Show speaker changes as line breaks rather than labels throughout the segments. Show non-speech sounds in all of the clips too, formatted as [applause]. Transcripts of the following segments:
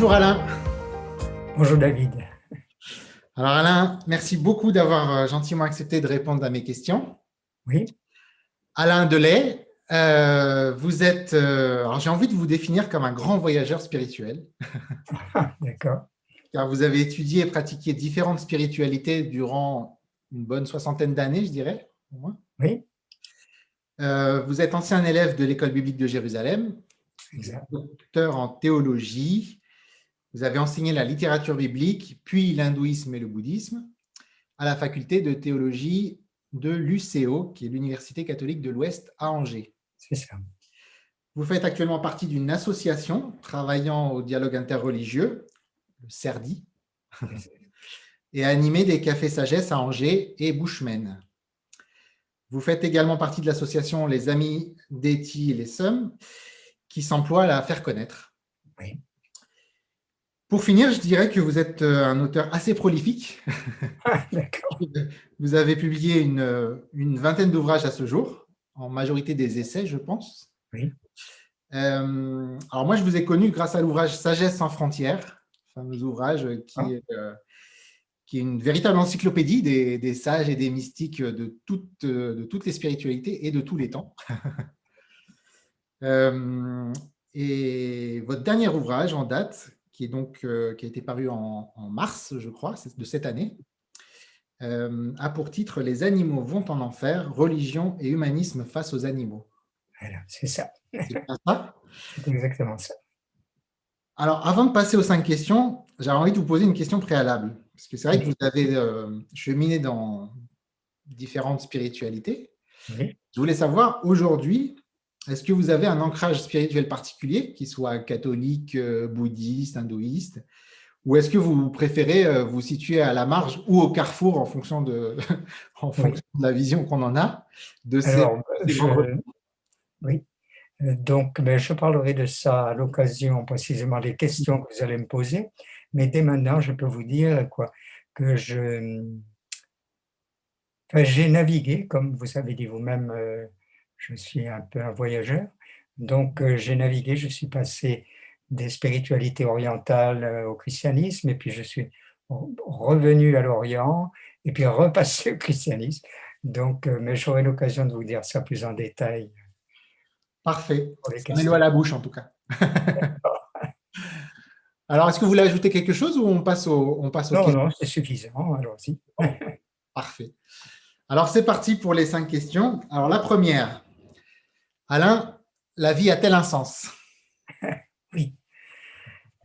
Bonjour Alain.
Bonjour David.
Alors Alain, merci beaucoup d'avoir euh, gentiment accepté de répondre à mes questions.
Oui.
Alain Delay, euh, vous êtes, euh, alors j'ai envie de vous définir comme un grand voyageur spirituel.
D'accord.
Car vous avez étudié et pratiqué différentes spiritualités durant une bonne soixantaine d'années, je dirais, au moins.
Oui.
vous êtes ancien élève de l'école biblique de Jérusalem,
Exact.
docteur en théologie. Vous avez enseigné la littérature biblique, puis l'hindouisme et le bouddhisme à la faculté de théologie de l'UCO, qui est l'Université catholique de l'Ouest à Angers.
C'est ça.
Vous faites actuellement partie d'une association travaillant au dialogue interreligieux, le CERDI, [laughs] et animé des cafés sagesse à Angers et Bushman. Vous faites également partie de l'association Les Amis d'Eti et les Sommes, qui s'emploie à la faire connaître.
Oui.
Pour finir, je dirais que vous êtes euh, un auteur assez prolifique.
Ah. [laughs]
Vous avez publié une, une vingtaine d'ouvrages à ce jour, en majorité des essais, je pense.
Oui.
Euh, alors moi, je vous ai connu grâce à l'ouvrage Sagesse sans frontières, fameux ouvrage qui,
Ah.
est, euh, qui est une véritable encyclopédie des, des sages et des mystiques de toutes, euh, de toutes les spiritualités et de tous les temps. [laughs] Euh, et votre dernier ouvrage en date, qui, est donc, euh, qui a été paru en, en mars, je crois, de cette année, euh, a pour titre Les animaux vont en enfer, religion et humanisme face aux animaux.
Voilà, c'est ça.
C'est ça?
Exactement ça.
Alors, avant de passer aux cinq questions, j'avais envie de vous poser une question préalable. Parce que c'est vrai que vous avez euh, cheminé dans différentes spiritualités.
Oui.
Je voulais savoir, aujourd'hui, est-ce que vous avez un ancrage spirituel particulier, qui soit catholique, euh, bouddhiste, hindouiste? Ou est-ce que vous préférez euh, vous situer à la marge ou au carrefour en fonction de, [laughs] en fonction de la vision qu'on en a de ces,
Alors,
ces
je- oui. Euh, Donc, ben, je parlerai de ça à l'occasion précisément des questions que vous allez me poser. Mais dès maintenant, je peux vous dire quoi, que je, enfin, j'ai navigué, comme vous avez dit vous-même, je suis un peu un voyageur. Donc, euh, j'ai navigué, je suis passé des spiritualités orientales euh, au christianisme, et puis je suis re- revenu à l'Orient, et puis [laughs] repassé au christianisme. Donc, euh, mais j'aurai l'occasion de vous dire ça plus en détail
Parfait.
pour les
Ça met
questions.
l'eau à la bouche, en tout cas. [laughs] Alors, est-ce que vous voulez ajouter quelque chose ou on passe au, on passe aux
Non, non, c'est suffisant, allons-y.
Parfait. Alors, c'est parti pour les cinq questions. Alors, la première. Alain, la vie a-t-elle un sens? [laughs]
Oui.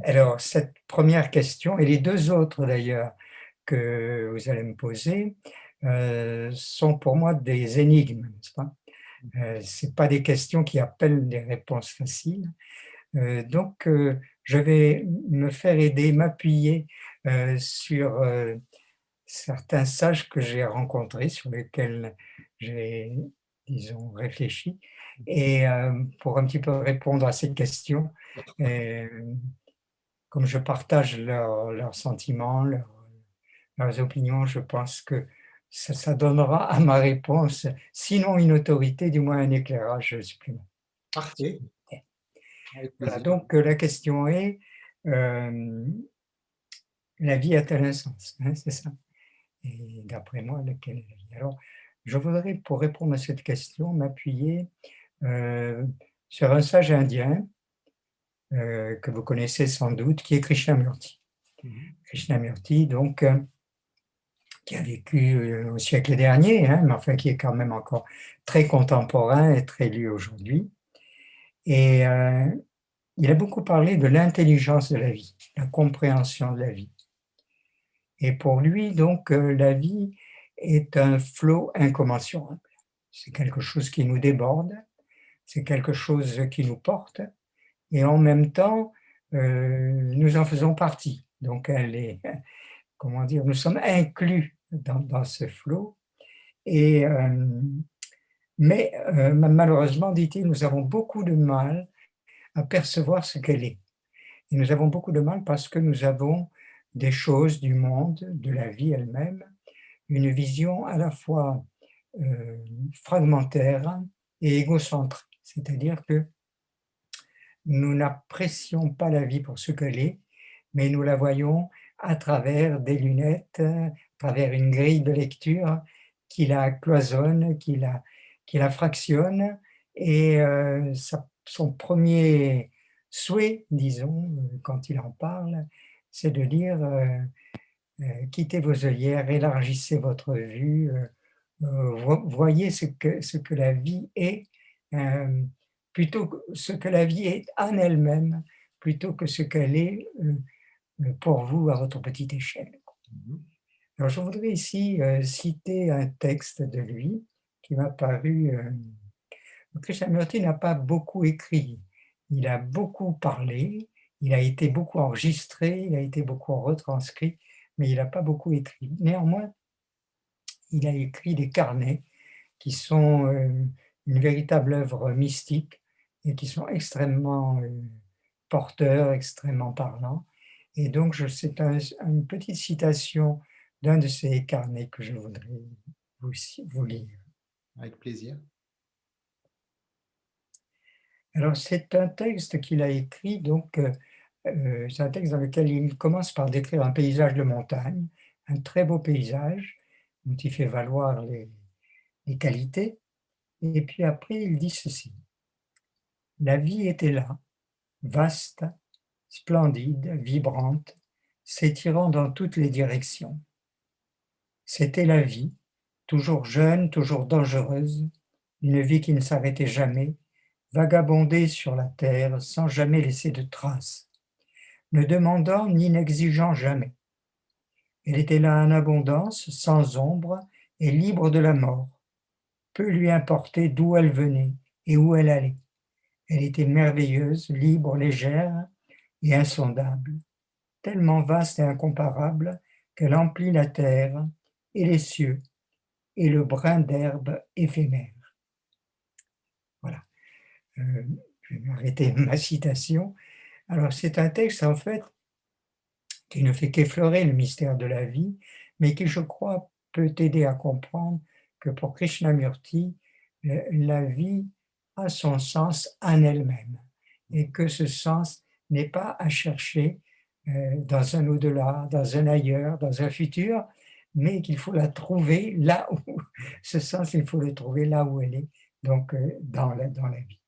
Alors, cette première question, et les deux autres d'ailleurs que vous allez me poser, euh, sont pour moi des énigmes, n'est-ce pas? Euh, Ce pas des questions qui appellent des réponses faciles. Euh, donc, euh, je vais me faire aider, m'appuyer sur certains sages que j'ai rencontrés, sur lesquels j'ai, disons, réfléchi, et euh, pour un petit peu répondre à ces questions, euh, comme je partage leurs sentiments, leurs, leurs opinions, je pense que ça, ça donnera à ma réponse, sinon une autorité, du moins un éclairage supplémentaire.
Parfait.
Voilà, donc euh, la question est, euh, la vie a-t-elle un sens hein, C'est ça? Et d'après moi, lequel est la vie? Alors, je voudrais, pour répondre à cette question, m'appuyer sur un sage indien euh, que vous connaissez sans doute, qui est Krishnamurti.
Mhm.
Krishnamurti, donc, euh, qui a vécu euh, au siècle dernier, hein, mais enfin qui est quand même encore très contemporain et très lu aujourd'hui. Et euh, il a beaucoup parlé de l'intelligence de la vie, la compréhension de la vie. Et pour lui, donc, euh, la vie est un flot incommensurable. C'est quelque chose qui nous déborde, c'est quelque chose qui nous porte, et en même temps, euh, nous en faisons partie. Donc, elle est, [laughs] comment dire, nous sommes inclus dans, ce flot. Et, euh, mais euh, malheureusement, dit-il, nous avons beaucoup de mal à percevoir ce qu'elle est. Et nous avons beaucoup de mal parce que nous avons des choses du monde, de la vie elle-même, une vision à la fois fragmentaire et égocentrique. C'est-à-dire que nous n'apprécions pas la vie pour ce qu'elle est, mais nous la voyons à travers des lunettes, à travers une grille de lecture qui la cloisonne, qui la, fractionne. Et euh, son premier souhait, disons, quand il en parle, c'est de dire euh, euh, quittez vos œillères, élargissez votre vue, voyez ce que la vie est, plutôt que ce que la vie est en elle-même, plutôt que ce qu'elle est pour vous à votre petite échelle. Mmh Alors, je voudrais ici citer un texte de lui qui m'a paru. Krishnamurti n'a pas beaucoup écrit, il a beaucoup parlé, il a été beaucoup enregistré, il a été beaucoup retranscrit, mais il n'a pas beaucoup écrit. Néanmoins, il a écrit des carnets qui sont une véritable œuvre mystique et qui sont extrêmement porteurs, extrêmement parlants. Et donc, c'est une petite citation d'un de ces carnets que je voudrais vous, vous lire.
Avec plaisir.
Alors, c'est un texte qu'il a écrit, donc, euh, euh, c'est un texte dans lequel il commence par décrire un paysage de montagne, un très beau paysage, dont il fait valoir les, les qualités. Et puis après, il dit ceci. La vie était là, vaste, splendide, vibrante, s'étirant dans toutes les directions. C'était la vie, toujours jeune, toujours dangereuse, une vie qui ne s'arrêtait jamais, vagabonder sur la terre sans jamais laisser de traces, ne demandant ni n'exigeant jamais. Elle était là en abondance, sans ombre et libre de la mort. Peu lui importait d'où elle venait et où elle allait. Elle était merveilleuse, libre, légère, et insondable, tellement vaste et incomparable qu'elle emplit la terre et les cieux et le brin d'herbe éphémère. Voilà. Euh, je vais arrêter ma citation. Alors c'est un texte en fait qui ne fait qu'effleurer le mystère de la vie, mais qui je crois peut aider à comprendre que pour Krishnamurti, la vie a son sens en elle-même et que ce sens n'est pas à chercher euh, dans un au-delà, dans un ailleurs, dans un futur, mais qu'il faut la trouver là où, [laughs] ce sens, il faut le trouver là où elle est, donc euh, dans, la, dans la vie.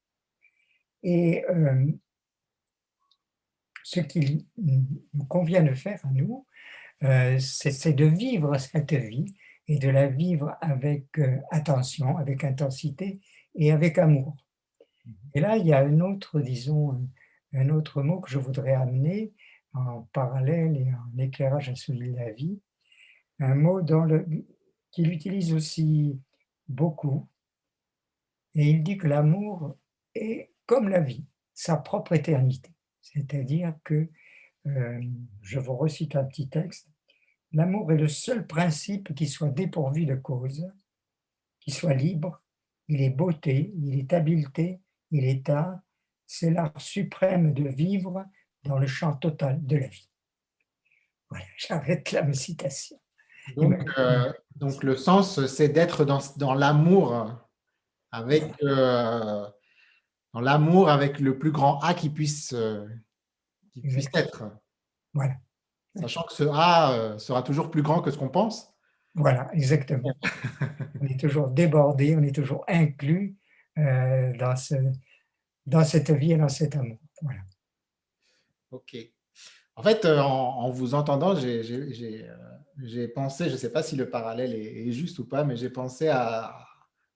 Et euh, ce qu'il nous convient de faire à nous, c'est de vivre cette vie et de la vivre avec attention, avec intensité et avec amour. Et là, il y a un autre, disons, un autre mot que je voudrais amener en parallèle et en éclairage à celui de la vie, un mot qu'il utilise aussi beaucoup, et il dit que l'amour est comme la vie, sa propre éternité. C'est-à-dire que, euh, je vous recite un petit texte, l'amour est le seul principe qui soit dépourvu de cause, qui soit libre, il est beauté, il est habileté, il est art, c'est l'art suprême de vivre dans le champ total de la vie. Voilà, [laughs] j'arrête là ma citation.
Donc, euh, donc le sens, c'est d'être dans, dans l'amour avec euh, dans l'amour avec le plus grand A qui puisse, euh, qui puisse être.
Voilà.
Sachant que ce A sera toujours plus grand que ce qu'on pense.
Voilà, exactement. [laughs] on est toujours débordé, on est toujours inclus dans ce, dans cette vie et dans cet amour. Voilà.
Ok. En fait, euh, en, vous entendant, j'ai euh, pensé, je ne sais pas si le parallèle est, juste ou pas, mais j'ai pensé à,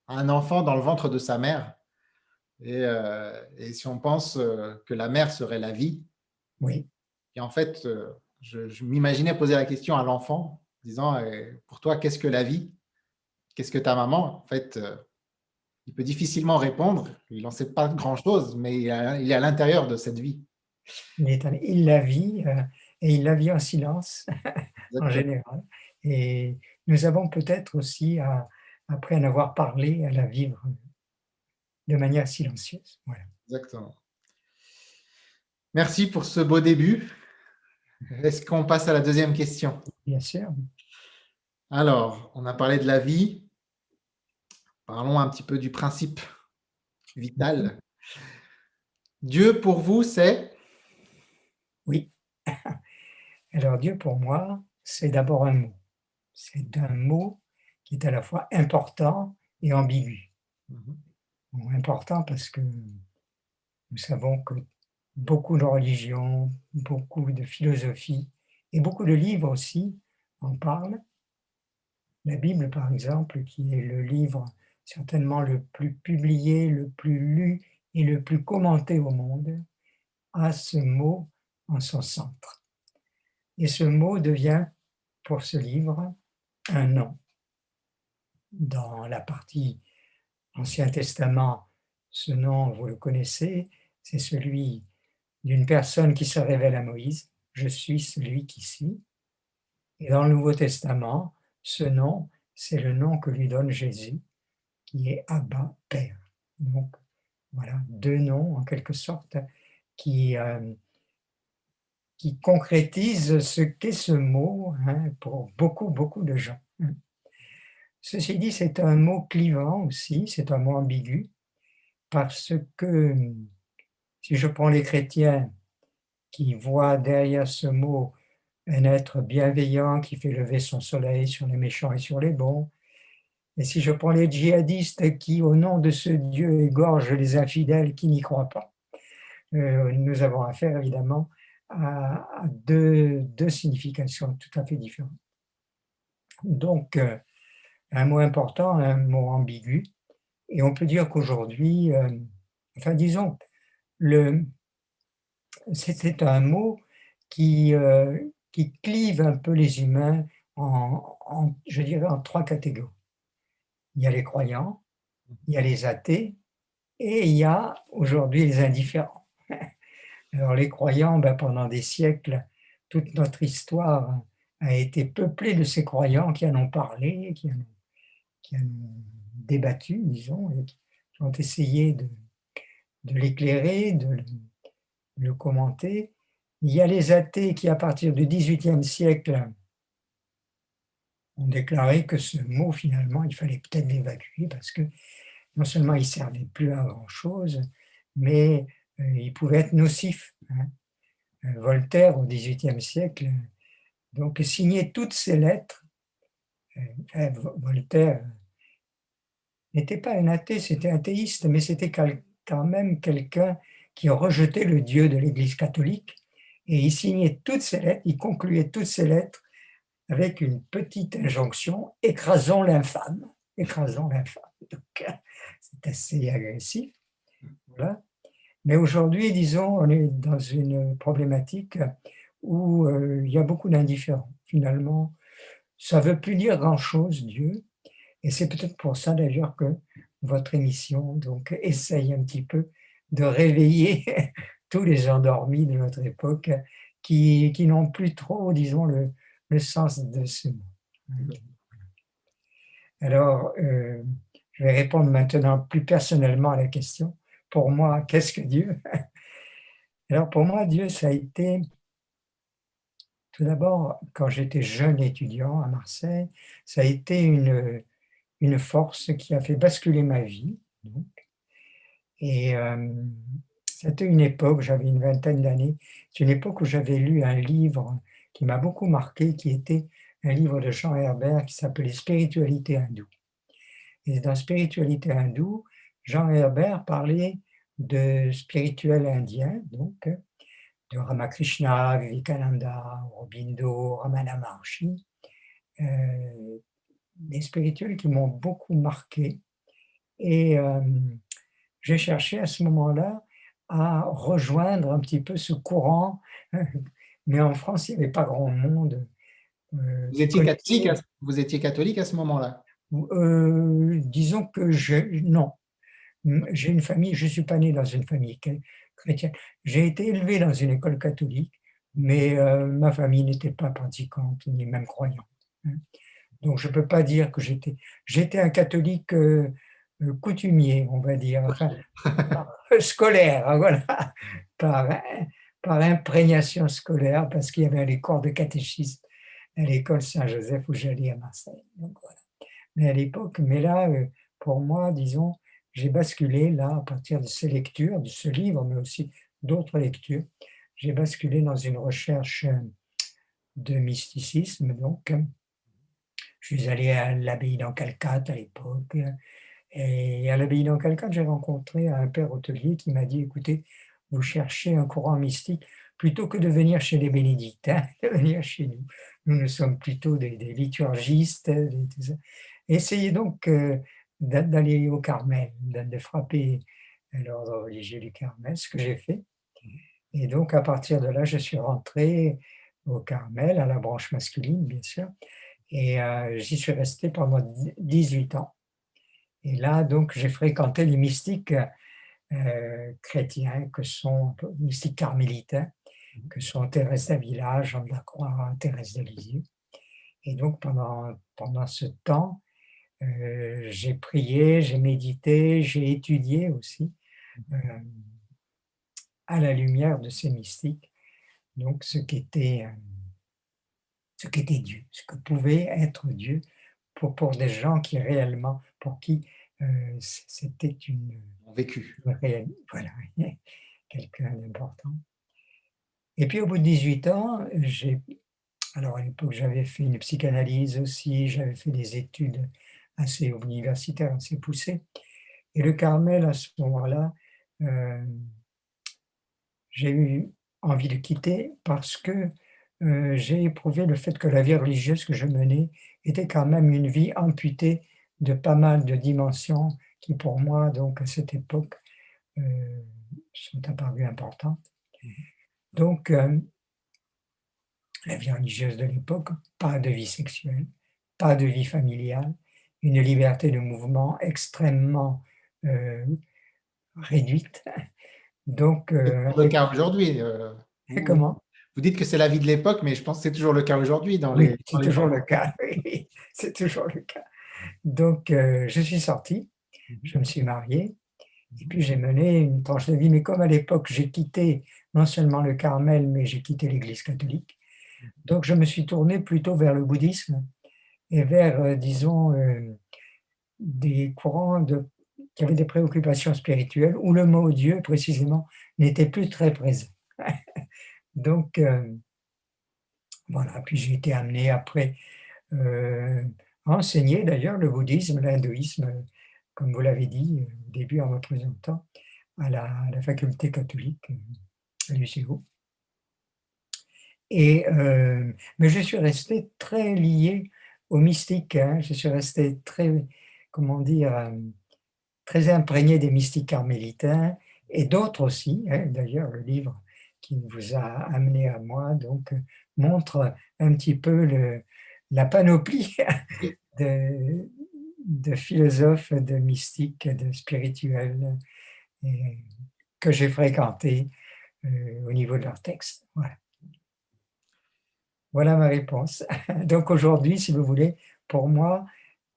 un enfant dans le ventre de sa mère. Et, euh, si on pense que la mère serait la vie,
oui.
Et en fait, je, je m'imaginais poser la question à l'enfant, disant, pour toi, qu'est-ce que la vie? Qu'est-ce que ta maman? En fait, il peut difficilement répondre. Il n'en sait pas grand-chose, mais il est à l'intérieur de cette vie.
Il, la vit euh, et il la vit en silence [laughs] en général. Et nous avons peut-être aussi, après en avoir parlé, à la vivre de manière silencieuse. Voilà.
Exactement. Merci pour ce beau début. Est-ce qu'on passe à la deuxième question?
Bien sûr.
Alors, on a parlé de la vie, Parlons un petit peu du principe vital. Dieu pour vous, c'est?
Oui. [laughs] Alors Dieu pour moi, c'est d'abord un mot. C'est un mot qui est à la fois important et ambigu. Mhm. important parce que nous savons que beaucoup de religions, beaucoup de philosophies et beaucoup de livres aussi en parlent. La Bible, par exemple, qui est le livre certainement le plus publié, le plus lu et le plus commenté au monde, a ce mot en son centre. Et ce mot devient, pour ce livre, un nom. Dans la partie Ancien Testament, ce nom, vous le connaissez, c'est celui d'une personne qui se révèle à Moïse, je suis celui qui suis. Et dans le Nouveau Testament, ce nom, c'est le nom que lui donne Jésus, qui est Abba, Père. Donc, voilà, deux noms en quelque sorte qui, euh, qui concrétisent ce qu'est ce mot hein, pour beaucoup, beaucoup de gens. Ceci dit, c'est un mot clivant aussi, c'est un mot ambigu, parce que si je prends les chrétiens qui voient derrière ce mot un être bienveillant qui fait lever son soleil sur les méchants et sur les bons, et si je prends les djihadistes qui, au nom de ce Dieu, égorgent les infidèles qui n'y croient pas, euh, nous avons affaire évidemment à, deux, significations tout à fait différentes. Donc, euh, un mot important, un mot ambigu, et on peut dire qu'aujourd'hui, euh, enfin disons, c'était un mot qui, qui clive un peu les humains en, je dirais, en trois catégories. Il y a les croyants, il y a les athées et il y a aujourd'hui les indifférents. [laughs] Alors les croyants, ben, pendant des siècles, toute notre histoire a été peuplée de ces croyants qui en ont parlé, qui en ont, qui en ont débattu, disons, et qui ont essayé de, de l'éclairer, de, le commenter. Il y a les athées qui, à partir du XVIIIe siècle, ont déclaré que ce mot, finalement, il fallait peut-être l'évacuer parce que non seulement il ne servait plus à grand-chose, mais euh, il pouvait être nocif. Hein. Euh, Voltaire, au XVIIIe siècle, donc signait toutes ces lettres. Euh, Voltaire n'était pas un athée, c'était un théiste, mais c'était quand même quelqu'un qui rejetait le Dieu de l'Église catholique. Et il signait toutes ces lettres, il concluait toutes ces lettres avec une petite injonction écrasons l'infâme. Écrasons l'infâme. [laughs] Donc, c'est assez agressif. Voilà. Mais aujourd'hui, disons, on est dans une problématique où euh, il y a beaucoup d'indifférents. Finalement, ça ne veut plus dire grand-chose, Dieu. Et c'est peut-être pour ça d'ailleurs que votre émission donc, essaye un petit peu de réveiller [laughs] tous les endormis de notre époque qui, qui n'ont plus trop, disons, le, le sens de ce mot. Alors, euh, je vais répondre maintenant plus personnellement à la question. Pour moi, qu'est-ce que Dieu? [laughs] Alors, pour moi, Dieu, ça a été, tout d'abord, quand j'étais jeune étudiant à Marseille, ça a été une, une force qui a fait basculer ma vie. Et euh, c'était une époque, j'avais une vingtaine d'années, c'est une époque où j'avais lu un livre qui m'a beaucoup marqué, qui était un livre de Jean Herbert qui s'appelait Spiritualité hindoue. Et dans Spiritualité hindoue, Jean Herbert parlait de spirituel indien, donc de Ramakrishna, Vivekananda, Aurobindo, Ramana Maharshi, euh, des spirituels qui m'ont beaucoup marqué. Et euh, j'ai cherché à ce moment-là à rejoindre un petit peu ce courant [laughs] mais en France, il n'y avait pas grand monde.
Euh, vous, étiez catholique à, vous étiez catholique à ce moment-là?
Euh, Disons que je, non. J'ai une famille, je ne suis pas né dans une famille chrétienne. J'ai été élevé dans une école catholique, mais euh, ma famille n'était pas pratiquante ni même croyante. Hein. Donc je ne peux pas dire que j'étais. J'étais un catholique coutumier, on va dire, [laughs] scolaire, hein, voilà, par, par imprégnation scolaire, parce qu'il y avait les cours de catéchisme à l'école Saint-Joseph où j'allais à Marseille. Donc, voilà. Mais à l'époque, mais là, euh, pour moi, disons, j'ai basculé là, à partir de ces lectures, de ce livre, mais aussi d'autres lectures, j'ai basculé dans une recherche de mysticisme. Donc, je suis allé à l'abbaye d'Ancalcat à l'époque. Et à l'abbaye d'Ancalcat, j'ai rencontré un père hôtelier qui m'a dit, écoutez, vous cherchez un courant mystique, plutôt que de venir chez les bénédictins, [laughs] de venir chez nous. Nous, nous sommes plutôt des, liturgistes. Essayez donc euh, d'aller au Carmel, de frapper l'ordre religieux du Carmel, ce que j'ai fait. Et donc, à partir de là, je suis rentré au Carmel, à la branche masculine, bien sûr, et euh, j'y suis resté pendant 18 ans. Et là, donc, j'ai fréquenté les mystiques euh, chrétiens, que sont mystiques carmélitains, que sont Thérèse d'Avila, Jean de la Croix, Thérèse de Lisieux. Et donc, pendant, pendant ce temps, euh, j'ai prié, j'ai médité, j'ai étudié aussi euh, à la lumière de ces mystiques, donc ce qu'était euh, ce qu'était Dieu, ce que pouvait être Dieu pour, pour des gens qui réellement, pour qui c'était une,
vécu.
voilà, [laughs] quelqu'un d'important. Et puis au bout de 18 ans, j'ai, alors à l'époque j'avais fait une psychanalyse aussi, j'avais fait des études assez universitaires, assez poussées. Et le Carmel, à ce moment-là, euh, j'ai eu envie de quitter parce que euh, j'ai éprouvé le fait que la vie religieuse que je menais était quand même une vie amputée de pas mal de dimensions qui pour moi, donc à cette époque, euh, sont apparues importantes. Donc, euh, la vie religieuse de l'époque, pas de vie sexuelle, pas de vie familiale, une liberté de mouvement extrêmement réduite. Donc,
le cas aujourd'hui.
comment?
Vous dites que c'est la vie de l'époque, mais je pense que c'est toujours le cas aujourd'hui. Dans
les, c'est toujours le cas. [laughs] c'est toujours le cas. Donc, je suis sorti, mhm. je me suis marié, et puis j'ai mené une tranche de vie. Mais comme à l'époque, j'ai quitté non seulement le Carmel, mais j'ai quitté l'Église catholique. Donc je me suis tourné plutôt vers le bouddhisme et vers, euh, disons, euh, des courants de, qui avaient des préoccupations spirituelles où le mot Dieu, précisément, n'était plus très présent. [laughs] Donc, euh, voilà, puis j'ai été amené après à enseigner d'ailleurs le bouddhisme, l'hindouisme, comme vous l'avez dit au début en me présentant, à la, à la faculté catholique et, euh, mais je suis resté très lié au mystique. Hein. Je suis resté très, comment dire, euh, très imprégné des mystiques carmélitains et d'autres aussi. Hein. D'ailleurs, le livre qui vous a amené à moi donc montre un petit peu la panoplie [laughs] de, philosophes, de mystiques, de spirituels que j'ai fréquentés euh, au niveau de leur texte. Voilà. Voilà ma réponse. [laughs] Donc aujourd'hui, si vous voulez, pour moi,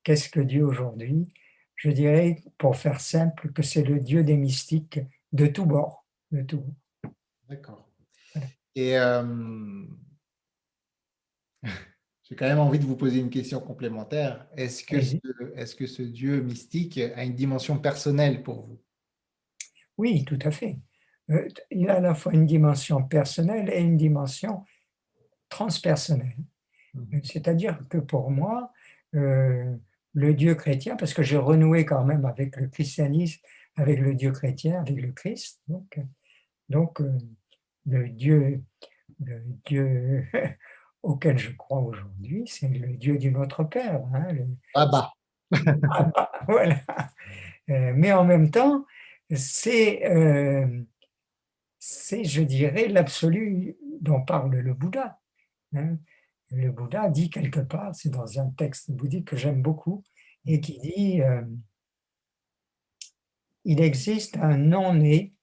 qu'est-ce que Dieu aujourd'hui? Je dirais, pour faire simple, que c'est le Dieu des mystiques de tous bords. De tout
D'accord. Et euh, [laughs] j'ai quand même envie de vous poser une question complémentaire. Est-ce que, est-ce que ce Dieu mystique a une dimension personnelle pour vous?
Oui, tout à fait. Euh, il a à la fois une dimension personnelle et une dimension transpersonnelle. Mmh. C'est-à-dire que pour moi, euh, le Dieu chrétien, parce que j'ai renoué quand même avec le christianisme, avec le Dieu chrétien, avec le Christ, donc, donc euh, le Dieu, le Dieu [laughs] auquel je crois aujourd'hui, c'est le Dieu du Notre Père. Hein, [laughs]
Abba.
voilà. mais en même temps, c'est c'est, je dirais, l'absolu dont parle le Bouddha. Hein. Le Bouddha dit quelque part, c'est dans un texte bouddhique que j'aime beaucoup, et qui dit euh, Il existe un non-né,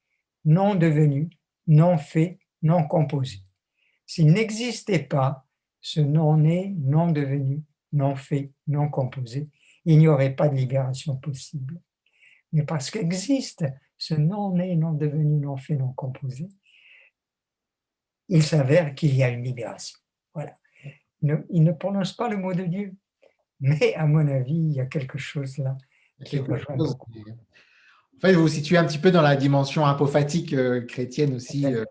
non devenu, non fait, non composé. S'il n'existait pas ce non-né, non devenu, non fait, non composé, il n'y aurait pas de libération possible. Mais parce qu'existe ce non-né, non devenu, non fait, non composé, il s'avère qu'il y a une libération. Voilà. Il ne, prononce pas le mot de Dieu, mais à mon avis, il y a quelque chose là qui.
En fait, vous vous situez un petit peu dans la dimension apophatique euh, chrétienne aussi. Euh,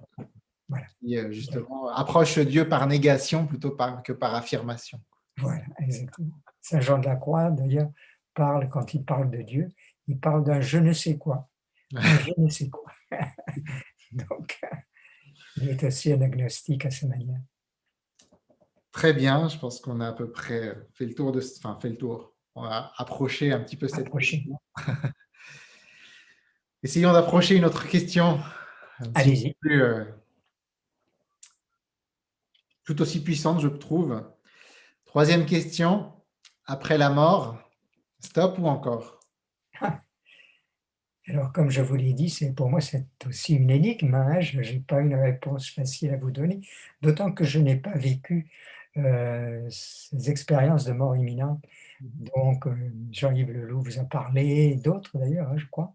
Voilà.
Qui, euh, justement, approche Dieu par négation plutôt que par affirmation.
Voilà, exactement. Saint Jean de la Croix, d'ailleurs, parle, quand il parle de Dieu, il parle d'un je ne sais quoi. Un [laughs] je ne sais quoi. [laughs] Donc, il est aussi un agnostique à sa manière.
Très bien, je pense qu'on a à peu près fait le tour de, enfin fait le tour. On va approcher un petit peu cette question. [laughs] Essayons d'approcher une autre question.
Allez-y.
Euh, tout aussi puissante, je trouve. Troisième question. Après la mort, stop ou encore?
Alors, comme je vous l'ai dit, c'est pour moi, c'est aussi une énigme. Hein. Je n'ai pas une réponse facile à vous donner, d'autant que je n'ai pas vécu euh, ces expériences de mort imminente. Mhm. Donc, euh, Jean-Yves Leloup vous a parlé, d'autres d'ailleurs, hein, je crois.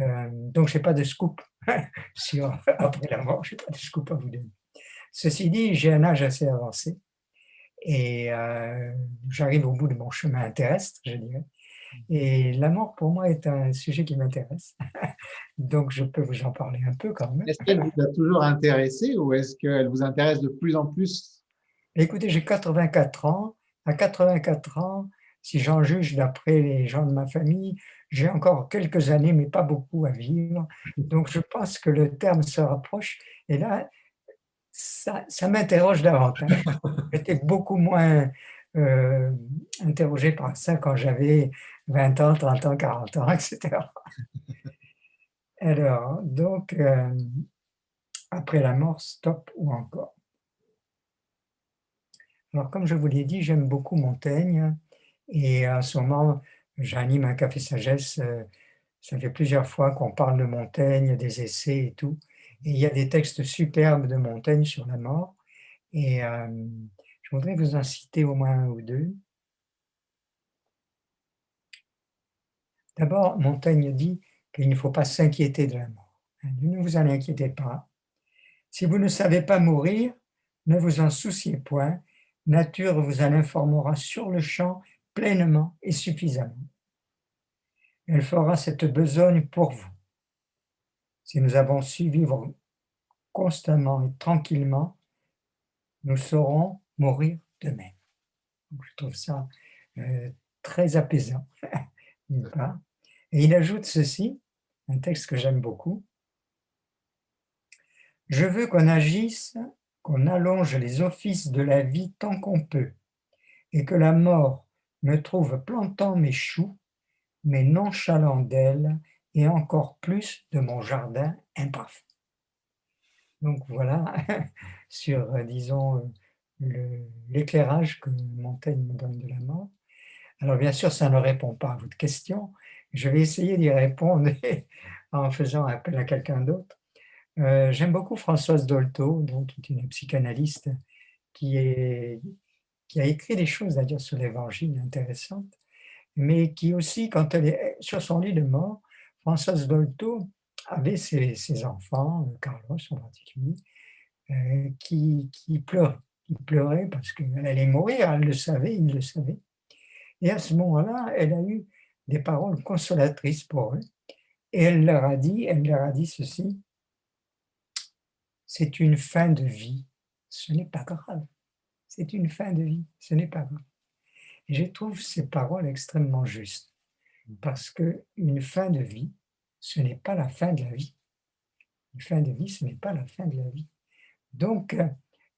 Euh, donc, je n'ai pas de scoop [laughs] sur [laughs] après la mort, je n'ai pas de scoop à vous donner. Ceci dit, j'ai un âge assez avancé et j'arrive au bout de mon chemin terrestre, je dirais. Et la mort, pour moi, est un sujet qui m'intéresse. [laughs] Donc, je peux vous en parler un peu quand même.
Est-ce qu'elle vous a toujours intéressé ou est-ce qu'elle vous intéresse de plus en plus?
Écoutez, j'ai 84 ans. À 84 ans, si j'en juge d'après les gens de ma famille, j'ai encore quelques années, mais pas beaucoup à vivre. Donc, je pense que le terme se rapproche. Et là, ça, ça m'interroge davantage. [laughs] J'étais beaucoup moins euh, interrogé par ça quand j'avais 20 ans, 30 ans, 40 ans, etc. [laughs] Alors, donc, euh, après la mort, stop ou encore. Alors, comme je vous l'ai dit, j'aime beaucoup Montaigne et à ce moment, j'anime un café sagesse. Euh, ça fait plusieurs fois qu'on parle de Montaigne, des essais et tout. Et il y a des textes superbes de Montaigne sur la mort. Et euh, je voudrais vous en citer au moins un ou deux. D'abord, Montaigne dit qu'il ne faut pas s'inquiéter de la mort. Ne vous en inquiétez pas. Si vous ne savez pas mourir, ne vous en souciez point. Nature vous en informera sur le champ pleinement et suffisamment. Elle fera cette besogne pour vous. Si nous avons su vivre constamment et tranquillement, nous saurons mourir demain. Je trouve ça euh, très apaisant, [laughs] Et il ajoute ceci, un texte que j'aime beaucoup. Je veux qu'on agisse, qu'on allonge les offices de la vie tant qu'on peut, et que la mort me trouve plantant mes choux, mais nonchalant d'elle, et encore plus de mon jardin imparfait. Donc voilà, [laughs] sur, euh, disons, l'éclairage que Montaigne me donne de la mort. Alors bien sûr, ça ne répond pas à votre question. Je vais essayer d'y répondre [laughs] en faisant appel à quelqu'un d'autre. Euh, j'aime beaucoup Françoise Dolto, donc, qui est une psychanalyste qui, est, qui a écrit des choses dire sur l'Évangile intéressantes, mais qui aussi, quand elle est sur son lit de mort, Françoise Dolto avait ses, enfants, Carlos en particulier, euh, qui, pleuraient pleurait parce qu'elle allait mourir, elle le savait, il le savait. Et à ce moment-là, elle a eu des paroles consolatrices pour eux. Et elle leur a dit, elle leur a dit ceci, c'est une fin de vie, ce n'est pas grave. C'est une fin de vie, ce n'est pas grave. Et je trouve ces paroles extrêmement justes, parce que une fin de vie, ce n'est pas la fin de la vie. Une fin de vie, ce n'est pas la fin de la vie. Donc,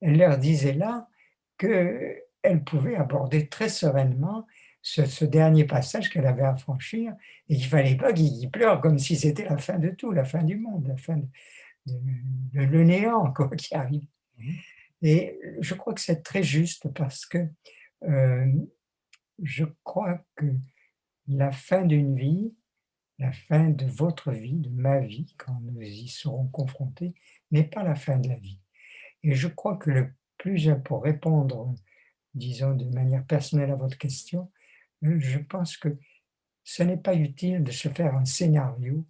elle leur disait là qu'elle pouvait aborder très sereinement ce, dernier passage qu'elle avait à franchir et qu'il ne fallait pas qu'il pleure comme si c'était la fin de tout, la fin du monde, la fin de, le néant quoi, qui arrive. Et je crois que c'est très juste parce que euh, je crois que la fin d'une vie, la fin de votre vie, de ma vie, quand nous y serons confrontés, n'est pas la fin de la vie. Et je crois que le plus, pour répondre, disons, de manière personnelle à votre question, euh, je pense que ce n'est pas utile de se faire un scénario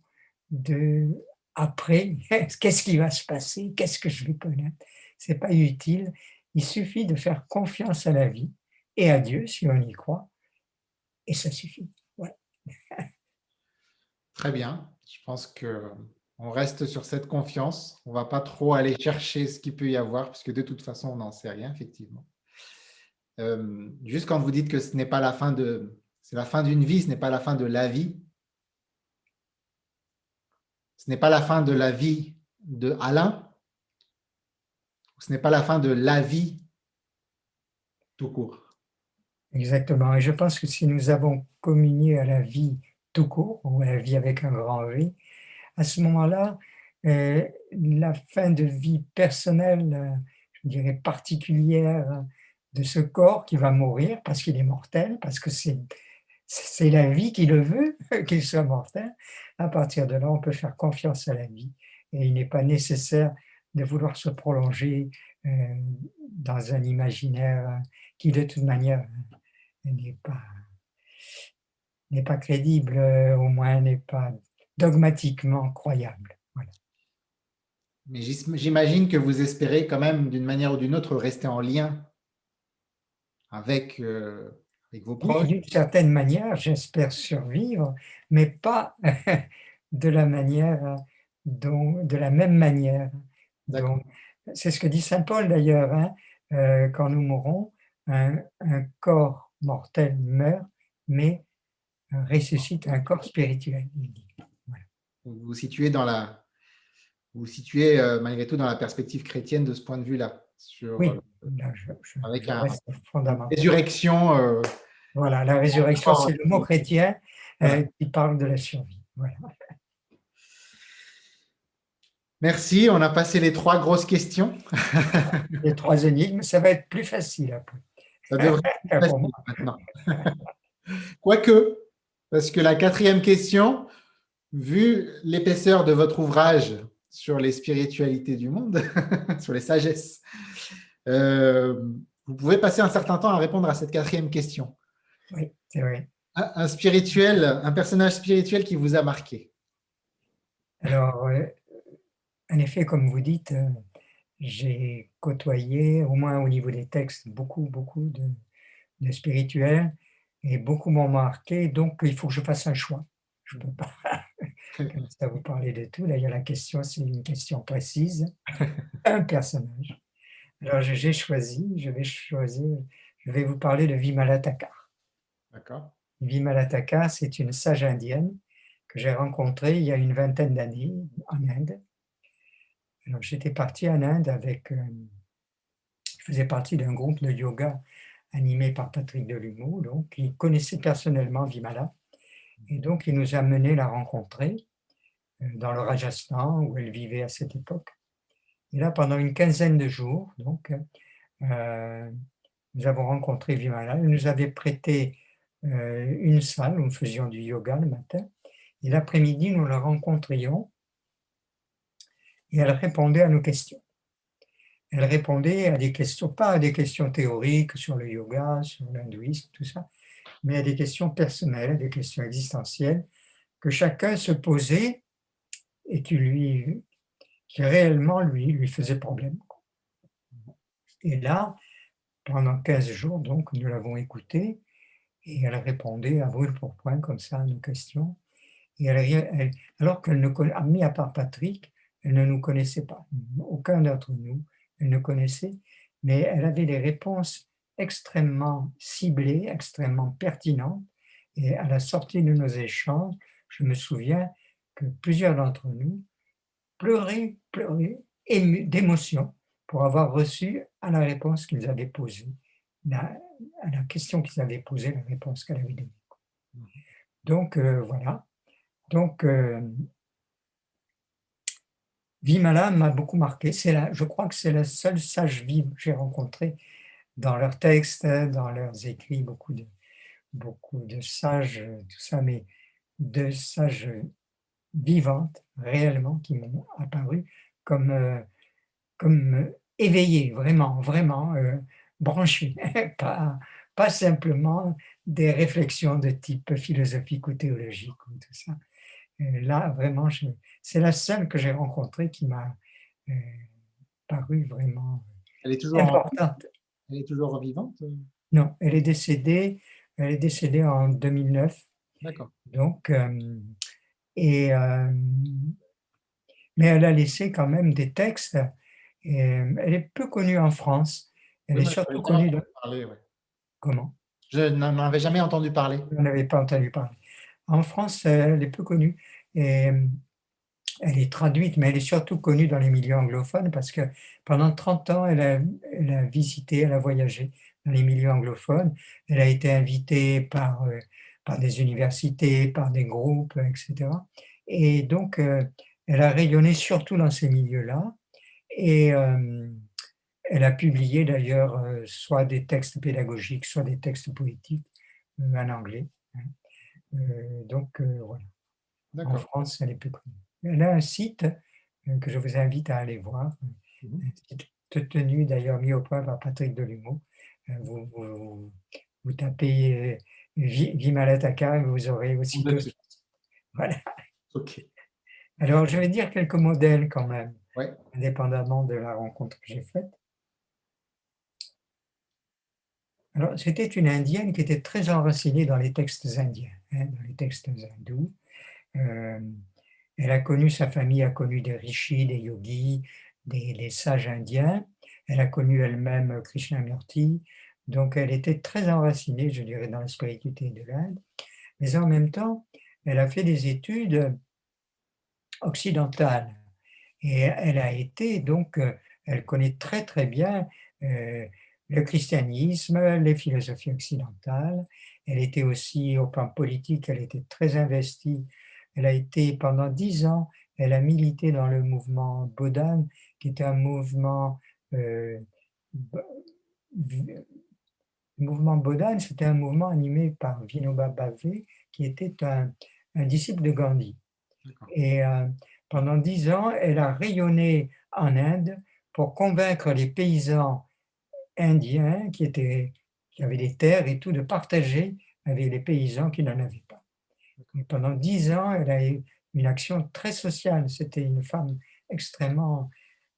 de après, [laughs] qu'est-ce qui va se passer, qu'est-ce que je vais connaître. Ce n'est pas utile. Il suffit de faire confiance à la vie et à Dieu si on y croit, et ça suffit. [laughs]
Très bien. Je pense que On reste sur cette confiance. On va pas trop aller chercher ce qu'il peut y avoir, puisque de toute façon, on n'en sait rien, effectivement. Euh, juste quand vous dites que ce n'est pas la fin de, c'est la fin d'une vie, ce n'est pas la fin de la vie. Ce n'est pas la fin de la vie de Alain. Ce n'est pas la fin de la vie tout court.
Exactement. Et je pense que si nous avons communié à la vie tout court, ou à la vie avec un grand V, à ce moment-là, euh, la fin de vie personnelle, euh, je dirais particulière de ce corps qui va mourir parce qu'il est mortel, parce que c'est la vie qui le veut, [laughs] qu'il soit mortel. À partir de là, on peut faire confiance à la vie et il n'est pas nécessaire de vouloir se prolonger euh, dans un imaginaire qui, de toute manière, n'est pas, n'est pas crédible, au moins n'est pas dogmatiquement croyable.
Mais j'imagine que vous espérez quand même, d'une manière ou d'une autre, rester en lien avec, euh, avec vos proches.
D'une certaine manière, j'espère survivre, mais pas [laughs] de la manière dont, de la même manière. C'est ce que dit saint Paul d'ailleurs, hein, euh, quand nous mourrons, un, un corps mortel meurt, mais ressuscite un corps spirituel.
Vous vous situez dans la, vous, situez euh, malgré tout dans la perspective chrétienne de ce point de vue-là.
oui,
euh, avec la résurrection. Euh,
voilà, la résurrection, c'est le mot chrétien qui parle de la survie.
Merci, on a passé les trois grosses questions. [laughs]
les trois énigmes, ça va être plus facile après.
Ça devrait être plus [laughs] facile maintenant. [laughs] Quoique, parce que la quatrième question, vu l'épaisseur de votre ouvrage sur les spiritualités du monde, sur les sagesses, euh, vous pouvez passer un certain temps à répondre à cette quatrième question.
Oui, c'est vrai.
Un, spirituel, un personnage spirituel qui vous a marqué?
Alors, euh, en effet, comme vous dites, euh, j'ai côtoyé, au moins au niveau des textes, beaucoup, beaucoup de, de spirituels et beaucoup m'ont marqué, donc il faut que je fasse un choix. Je ne peux pas [laughs] ça vous parler de tout. Là, il y a la question, c'est une question précise. [laughs] Un personnage. Alors, j'ai choisi, je vais choisir, je vais vous parler de Vimalataka.
D'accord.
Vimalataka, c'est une sage indienne que j'ai rencontrée il y a une vingtaine d'années en Inde. J'étais parti en Inde avec, euh, je faisais partie d'un groupe de yoga animé par Patrick Delumeau, donc il connaissait personnellement Vimala. Et donc, il nous a mené la rencontrer euh, dans le Rajasthan, où elle vivait à cette époque. Et là, pendant une quinzaine de jours, donc, euh, nous avons rencontré Vimala. Elle nous avait prêté une salle où nous faisions du yoga le matin. Et l'après-midi, nous la rencontrions et elle répondait à nos questions. Elle répondait à des questions, pas à des questions théoriques sur le yoga, sur l'hindouisme, tout ça, mais à des questions personnelles, des questions existentielles que chacun se posait et qui lui, qui réellement lui, lui faisait problème. Et là, pendant 15 jours, donc, nous l'avons écoutée et elle répondait à brûle pour point comme ça à nos questions. Et elle, alors qu'elle ne connaissait, mis à part Patrick, elle ne nous connaissait pas, aucun d'entre nous, elle ne connaissait, mais elle avait des réponses extrêmement ciblées, extrêmement pertinentes. Et à la sortie de nos échanges, je me souviens que plusieurs d'entre nous pleuraient, pleuraient d'émotion pour avoir reçu à la réponse qu'ils avaient posée, à la question qu'ils avaient posée, la réponse qu'elle avait donnée. Donc euh, voilà. Donc euh, Vimala m'a beaucoup marqué. Là, je crois que c'est la seule sage vive que j'ai rencontrée dans leurs textes, dans leurs écrits, beaucoup de, beaucoup de sages, tout ça, mais de sages vivantes, réellement, qui m'ont apparu comme, euh, comme éveillées, vraiment, vraiment euh, branchées, [laughs] pas, pas simplement des réflexions de type philosophique ou théologique ou tout ça. Euh, là, vraiment, c'est la seule que j'ai rencontrée qui m'a euh, paru vraiment
elle est toujours importante. elle est toujours vivante euh?
Non, elle est décédée. Elle est décédée en 2009.
D'accord.
Donc, et mais elle a laissé quand même des textes. Et elle est peu connue en France. Elle est surtout connue. De... Comment?
Je n'en avais jamais entendu parler.
Je n'en avais pas entendu parler. En France, elle est peu connue. Et elle est traduite, mais elle est surtout connue dans les milieux anglophones parce que pendant 30 ans, elle a, visité, elle a voyagé dans les milieux anglophones. Elle a été invitée par, euh, par des universités, par des groupes, etc. Et donc, euh, elle a rayonné surtout dans ces milieux-là. Et euh, elle a publié d'ailleurs soit des textes pédagogiques, soit des textes poétiques en anglais. Hein. donc, voilà. En France, elle est plus connue. Elle a un site que je vous invite à aller voir, mmh. tenu d'ailleurs mis au point par Patrick Delumeau, euh, vous, vous, tapez euh, Vimalataka et vous aurez aussi deux. Voilà. Ok. Alors, je vais dire quelques modèles quand même, indépendamment de la rencontre que j'ai faite. Alors, c'était une indienne qui était très enracinée dans les textes indiens, hein, dans les textes hindous. Euh, elle a connu, sa famille a connu des rishis, des yogis, des, sages indiens. Elle a connu elle-même Krishnamurti, donc elle était très enracinée, je dirais, dans la spiritualité de l'Inde. Mais en même temps, elle a fait des études occidentales. Et elle a été, donc, euh, elle connaît très très bien euh, le christianisme, les philosophies occidentales. Elle était aussi, au plan politique, elle était très investie. Elle a été, pendant dix ans, elle a milité dans le mouvement Bodhan, qui était un mouvement euh, le mouvement Bodhan, c'était un mouvement animé par Vinoba Bhave, qui était un, disciple de Gandhi. Et euh, pendant dix ans, elle a rayonné en Inde pour convaincre les paysans indiens qui, étaient, qui avaient des terres et tout de partager avec les paysans qui n'en avaient pas. Pendant dix ans, elle a eu une action très sociale. C'était une femme extrêmement,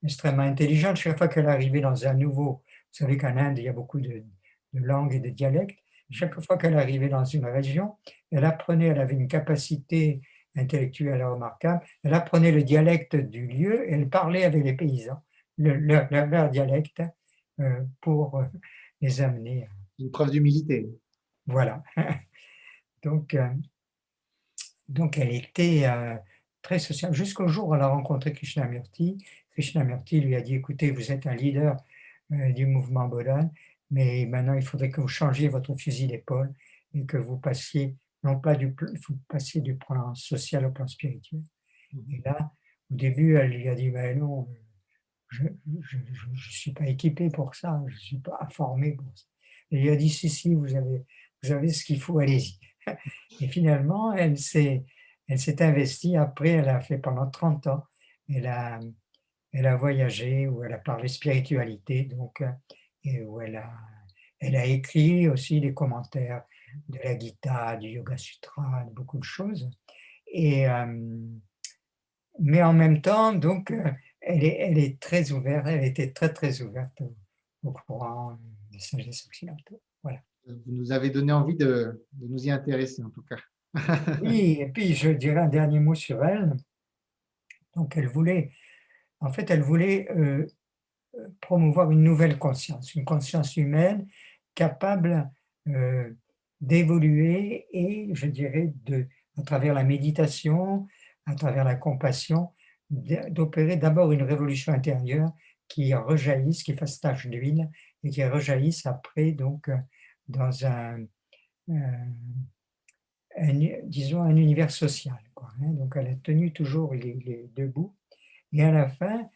extrêmement intelligente. Chaque fois qu'elle arrivait dans un nouveau, vous savez qu'en Inde, il y a beaucoup de, langues et de dialectes. Chaque fois qu'elle arrivait dans une région, elle apprenait, elle avait une capacité intellectuelle remarquable, elle apprenait le dialecte du lieu et elle parlait avec les paysans, leur, dialecte, pour euh, les amener.
Une preuve d'humilité.
Voilà. [laughs] Donc, euh, donc elle était très sociale jusqu'au jour où elle a rencontré Krishnamurti. Krishnamurti lui a dit, écoutez, vous êtes un leader du mouvement Bodhan, mais maintenant il faudrait que vous changiez votre fusil d'épaule et que vous passiez, non pas du, vous passiez du plan social au plan spirituel. Mmh. Et là, au début, elle lui a dit, ben non, je ne suis pas équipé pour ça, je ne suis pas formé pour ça. Elle lui a dit, si, si, vous avez, vous avez ce qu'il faut, allez-y. [laughs] Et finalement, elle s'est, investie. Après, elle a fait pendant 30 ans, elle a, elle a voyagé, où elle a parlé spiritualité, donc et où elle a, elle a écrit aussi des commentaires de la Gita, du Yoga Sutra, beaucoup de choses. Et, euh, mais en même temps, donc, euh, elle est, elle est très ouverte, elle était très très ouverte au, courant des sagesse occidentaux. Voilà.
Vous nous avez donné envie de, de nous y intéresser en tout cas.
oui, et puis je dirais un dernier mot sur elle. Donc elle voulait, en fait, elle voulait euh, promouvoir une nouvelle conscience, une conscience humaine capable euh, d'évoluer et, je dirais, de, à travers la méditation, à travers la compassion, d'opérer d'abord une révolution intérieure qui rejaillisse, qui fasse tache d'huile et qui rejaillisse après donc dans un, disons un univers social. Hein. Donc elle a tenu toujours les, les deux bouts et à la fin,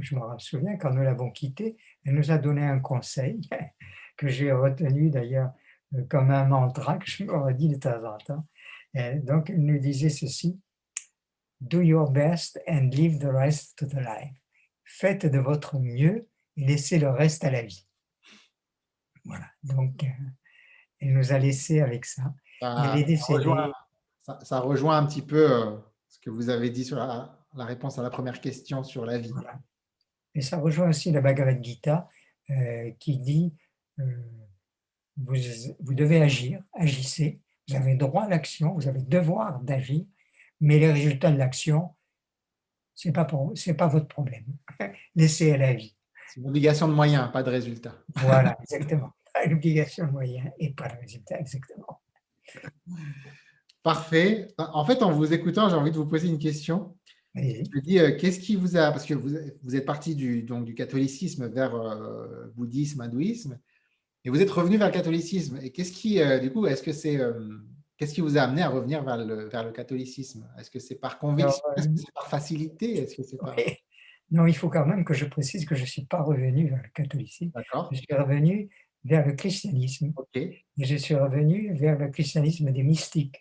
je me souviens, quand nous l'avons quittée, elle nous a donné un conseil [laughs] que j'ai retenu d'ailleurs euh, comme un mantra que je me redis de temps en temps. donc, elle nous disait ceci Do your best and leave the rest to the life. Faites de votre mieux et laissez le reste à la vie. Voilà, donc euh, elle nous a laissé avec ça.
Ça, elle est décédée. Ça rejoint, un petit peu euh, ce que vous avez dit sur la, réponse à la première question sur la vie.
Et ça rejoint aussi la Bhagavad Gita euh, qui dit euh, vous, vous, devez agir, agissez, vous avez droit à l'action, vous avez devoir d'agir, mais les résultats de l'action, pas c'est pas votre problème. [laughs] Laissez à la vie.
C'est une obligation de moyens, pas de résultat.
Voilà, [laughs] exactement. Une obligation de moyens et pas de résultat, exactement.
Parfait. En fait, en vous écoutant, j'ai envie de vous poser une question. Je me dis, euh, qu'est-ce qui vous a, parce que vous, vous êtes parti du, donc, du catholicisme vers euh, bouddhisme, hindouisme, et vous êtes revenu vers le catholicisme. Et qu'est-ce qui, euh, du coup, est-ce que c'est, qu'est-ce qui vous a amené à revenir vers le, vers le catholicisme? Est-ce que c'est par conviction? Est-ce que c'est par facilité? Est-ce que c'est par...
Non, il faut quand même que je précise que je ne suis pas revenu vers le catholicisme. Je suis revenu vers le christianisme. Et je suis revenu vers le christianisme des mystiques.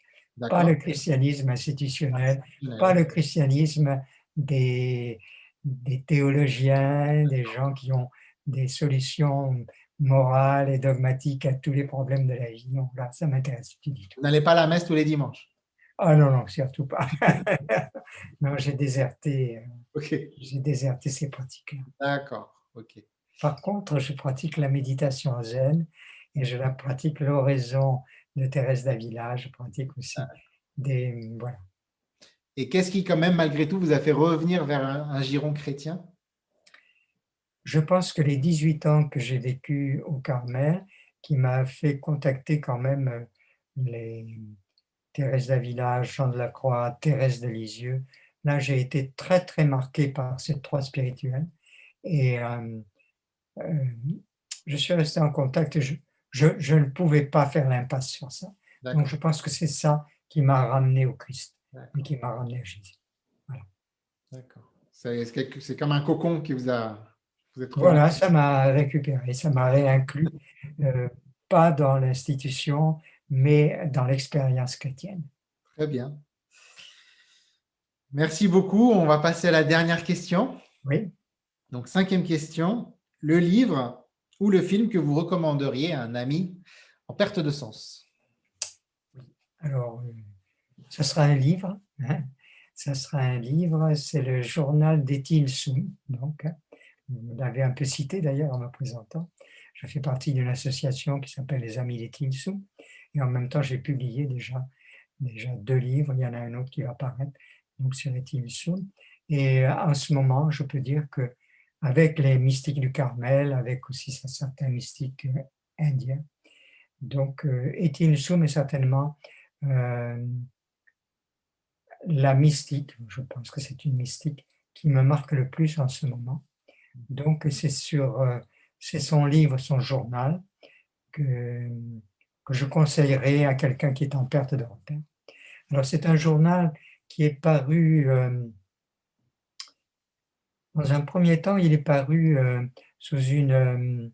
Pas le christianisme institutionnel, pas le christianisme des, des théologiens, des gens qui ont des solutions morales et dogmatiques à tous les problèmes de la vie. Non, là, ça m'intéresse
du tout. Vous n'allez pas à la messe tous les dimanches?
Ah non, non, surtout pas. [laughs] non, j'ai déserté, euh, j'ai déserté ces pratiques-là.
D'accord, ok.
Par contre, je pratique la méditation zen et je la pratique l'oraison de Thérèse d'Avila, je pratique aussi ah. des... Voilà.
Et qu'est-ce qui, quand même, malgré tout, vous a fait revenir vers un, giron chrétien?
Je pense que les 18 ans que j'ai vécu au Carmel, qui m'a fait contacter quand même euh, les Thérèse d'Avila, Jean de la Croix, Thérèse de Lisieux, là j'ai été très très marqué par ces trois spirituels. Et euh, euh, je suis resté en contact. Je, je, ne pouvais pas faire l'impasse sur ça. Donc je pense que c'est ça qui m'a ramené au Christ et qui m'a ramené à Jésus.
Voilà. D'accord. C'est comme un cocon qui vous a...
voilà, ça m'a récupéré, ça m'a réinclus, euh, pas dans l'institution, mais dans l'expérience chrétienne.
Très bien. Merci beaucoup. On va passer à la dernière question.
Oui.
Donc, cinquième question. Le livre ou le film que vous recommanderiez à un ami en perte de sens?
Alors, euh, ce sera un livre. Hein. Ce sera un livre, c'est le journal d'Etil Soum. Donc, hein. Vous l'avez un peu cité d'ailleurs en me présentant. Je fais partie d'une association qui s'appelle les Amis Soum. Et en même temps, j'ai publié déjà, déjà deux livres. Il y en a un autre qui va apparaître donc sur Soum. Et euh, en ce moment, je peux dire que avec les mystiques du Carmel, avec aussi certains mystiques euh, indiens. Donc, euh, Soum est certainement la mystique, je pense que c'est une mystique qui me marque le plus en ce moment. Donc, c'est sur, c'est son livre, son journal, que, je conseillerais à quelqu'un qui est en perte de repère. Alors, c'est un journal qui est paru dans un premier temps, il est paru euh, sous, une, euh,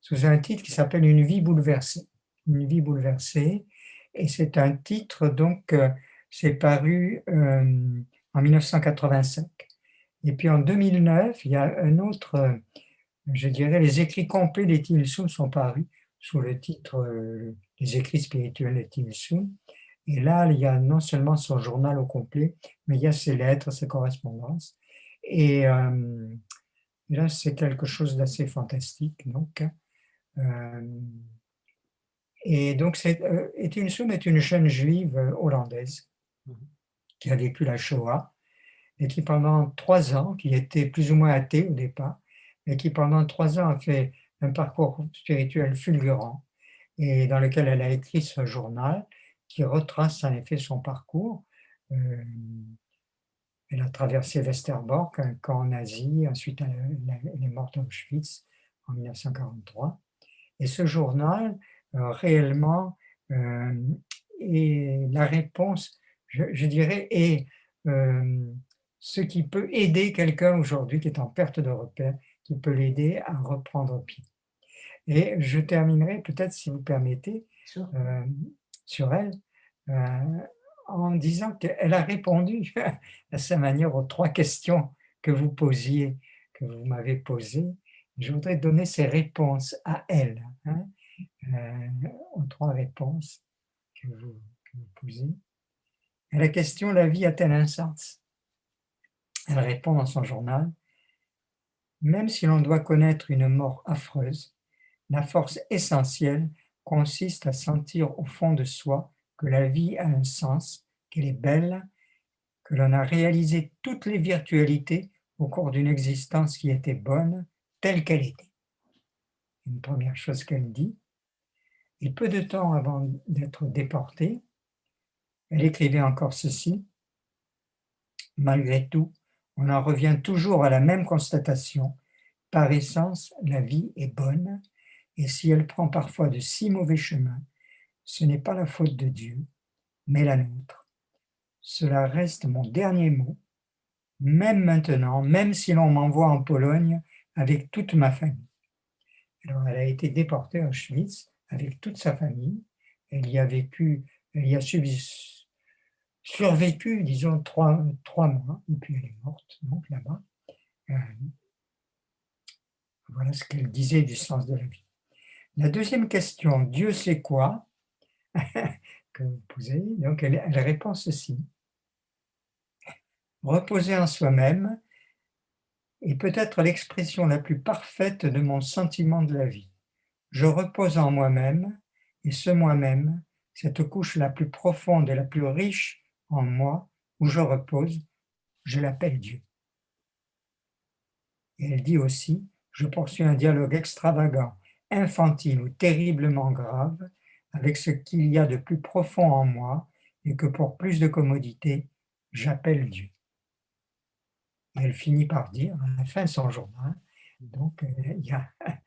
sous un titre qui s'appelle Une vie bouleversée. Une vie bouleversée. Et c'est un titre, donc, euh, c'est paru en 1985. Et puis en 2009, il y a un autre, je dirais, les écrits complets des Tilsum sont parus sous le titre Les écrits spirituels de Tilsum. Et là, il y a non seulement son journal au complet, mais il y a ses lettres, ses correspondances. Et, euh, là, c'est quelque chose d'assez fantastique. Donc, euh, et donc, euh, Soum est une jeune juive hollandaise mhm. qui a vécu la Shoah et qui pendant trois ans, qui était plus ou moins athée au départ, et qui pendant trois ans a fait un parcours spirituel fulgurant et dans lequel elle a écrit ce journal qui retrace en effet son parcours. Elle a traversé Westerbork, un camp nazi, ensuite elle est morte à Auschwitz en 1943. Et ce journal, euh, réellement, euh, est la réponse, je, dirais, est euh, ce qui peut aider quelqu'un aujourd'hui qui est en perte de repère, qui peut l'aider à reprendre pied. Et je terminerai peut-être, si vous permettez, sur elle en disant qu'elle a répondu [laughs] à sa manière aux trois questions que vous posiez, que vous m'avez posées. Je voudrais donner ces réponses à elle, hein, euh, aux trois réponses que vous, que vous posez. À la question La vie a-t-elle un sens? Elle répond dans son journal Même si l'on doit connaître une mort affreuse, la force essentielle consiste à sentir au fond de soi que la vie a un sens, qu'elle est belle, que l'on a réalisé toutes les virtualités au cours d'une existence qui était bonne, telle qu'elle était. Une première chose qu'elle dit. Et peu de temps avant d'être déportée, elle écrivait encore ceci. Malgré tout, on en revient toujours à la même constatation. Par essence, la vie est bonne, et si elle prend parfois de si mauvais chemins, ce n'est pas la faute de Dieu, mais la nôtre. Cela reste mon dernier mot, même maintenant, même si l'on m'envoie en Pologne avec toute ma famille. Alors, elle a été déportée à Auschwitz avec toute sa famille. Elle y a vécu, elle y a survécu, disons, trois, trois mois, et puis elle est morte, donc là-bas. Euh, voilà ce qu'elle disait du sens de la vie. La deuxième question, Dieu sait quoi [laughs] que vous posez, donc elle, répond ceci. Reposer en soi-même est peut-être l'expression la plus parfaite de mon sentiment de la vie. Je repose en moi-même, et ce moi-même, cette couche la plus profonde et la plus riche en moi, où je repose, je l'appelle Dieu. Et elle dit aussi, je poursuis un dialogue extravagant, infantile ou terriblement grave avec ce qu'il y a de plus profond en moi et que pour plus de commodité, j'appelle Dieu. Elle finit par dire, à la fin de son journal, donc euh, il y a, [laughs]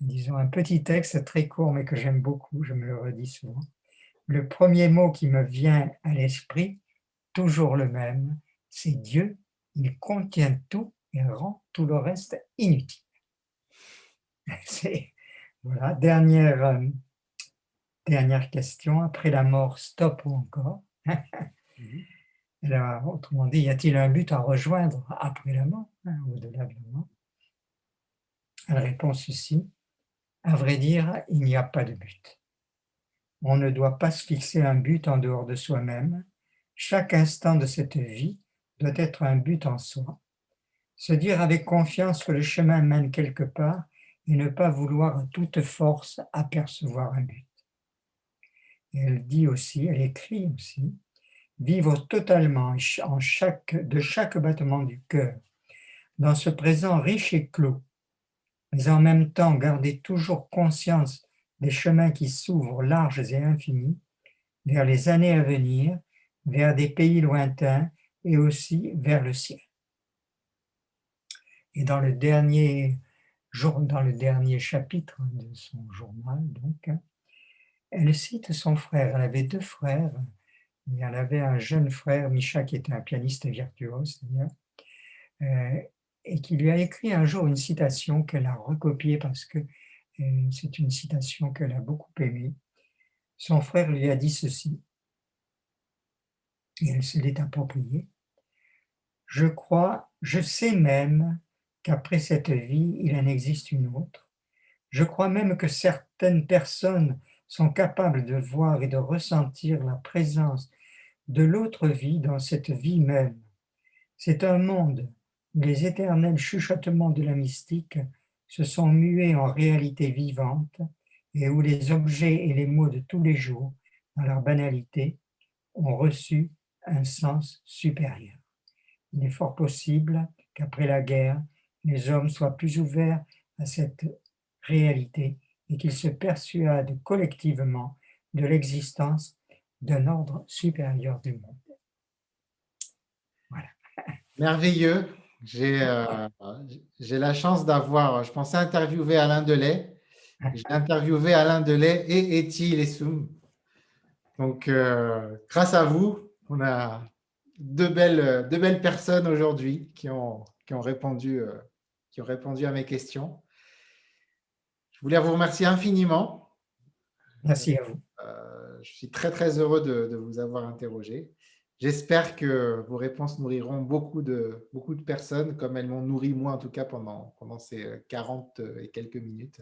disons, un petit texte très court mais que j'aime beaucoup, je me le redis souvent. Le premier mot qui me vient à l'esprit, toujours le même, c'est Dieu, il contient tout et rend tout le reste inutile. [laughs] Voilà, dernière, euh, Dernière question, après la mort, stop ou encore? [laughs] Mhm. Autrement dit, y a-t-il un but à rejoindre après la mort, hein, au-delà de la mort? Elle répond ceci, à vrai dire, il n'y a pas de but. On ne doit pas se fixer un but en dehors de soi-même. Chaque instant de cette vie doit être un but en soi. Se dire avec confiance que le chemin mène quelque part et ne pas vouloir à toute force apercevoir un but elle dit aussi, elle écrit aussi, vivre totalement en chaque, de chaque battement du cœur, dans ce présent riche et clos, mais en même temps garder toujours conscience des chemins qui s'ouvrent larges et infinis vers les années à venir, vers des pays lointains et aussi vers le ciel. Et dans le dernier, jour, dans le dernier chapitre de son journal, donc, elle cite son frère. Elle avait deux frères. Y en avait un jeune frère, Micha, qui était un pianiste virtuose euh, et qui lui a écrit un jour une citation qu'elle a recopiée parce que euh, c'est une citation qu'elle a beaucoup aimée. Son frère lui a dit ceci, et elle se l'est appropriée. Je crois, je sais même qu'après cette vie, il en existe une autre. Je crois même que certaines personnes sont capables de voir et de ressentir la présence de l'autre vie dans cette vie même. C'est un monde où les éternels chuchotements de la mystique se sont mués en réalité vivante et où les objets et les mots de tous les jours, dans leur banalité, ont reçu un sens supérieur. Il est fort possible qu'après la guerre, les hommes soient plus ouverts à cette réalité et qu'ils se persuadent collectivement de l'existence d'un ordre supérieur du monde.
Voilà. [laughs] Merveilleux. J'ai euh, la chance d'avoir, je pensais interviewer Alain Delay. J'ai interviewé Alain Delay et Eti Lessoum. Donc, euh, grâce à vous, on a deux belles, deux belles personnes aujourd'hui qui ont, qui, ont répondu, euh, qui ont répondu à mes questions. Je voulais vous remercier infiniment.
Merci à vous.
Euh, je suis très, très heureux de, vous avoir interrogé. J'espère que vos réponses nourriront beaucoup de, beaucoup de personnes, comme elles m'ont nourri moi, en tout cas, pendant, pendant ces 40 et quelques minutes.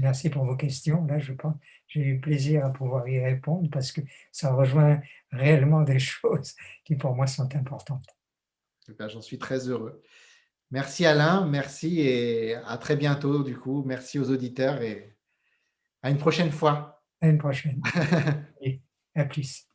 Merci pour vos questions. Là, je pense, j'ai eu plaisir à pouvoir y répondre parce que ça rejoint réellement des [laughs] choses qui, pour moi, sont importantes.
J'en suis très heureux. Merci Alain, merci et à très bientôt du coup. Merci aux auditeurs et à une prochaine fois.
À une prochaine. [laughs] et à plus.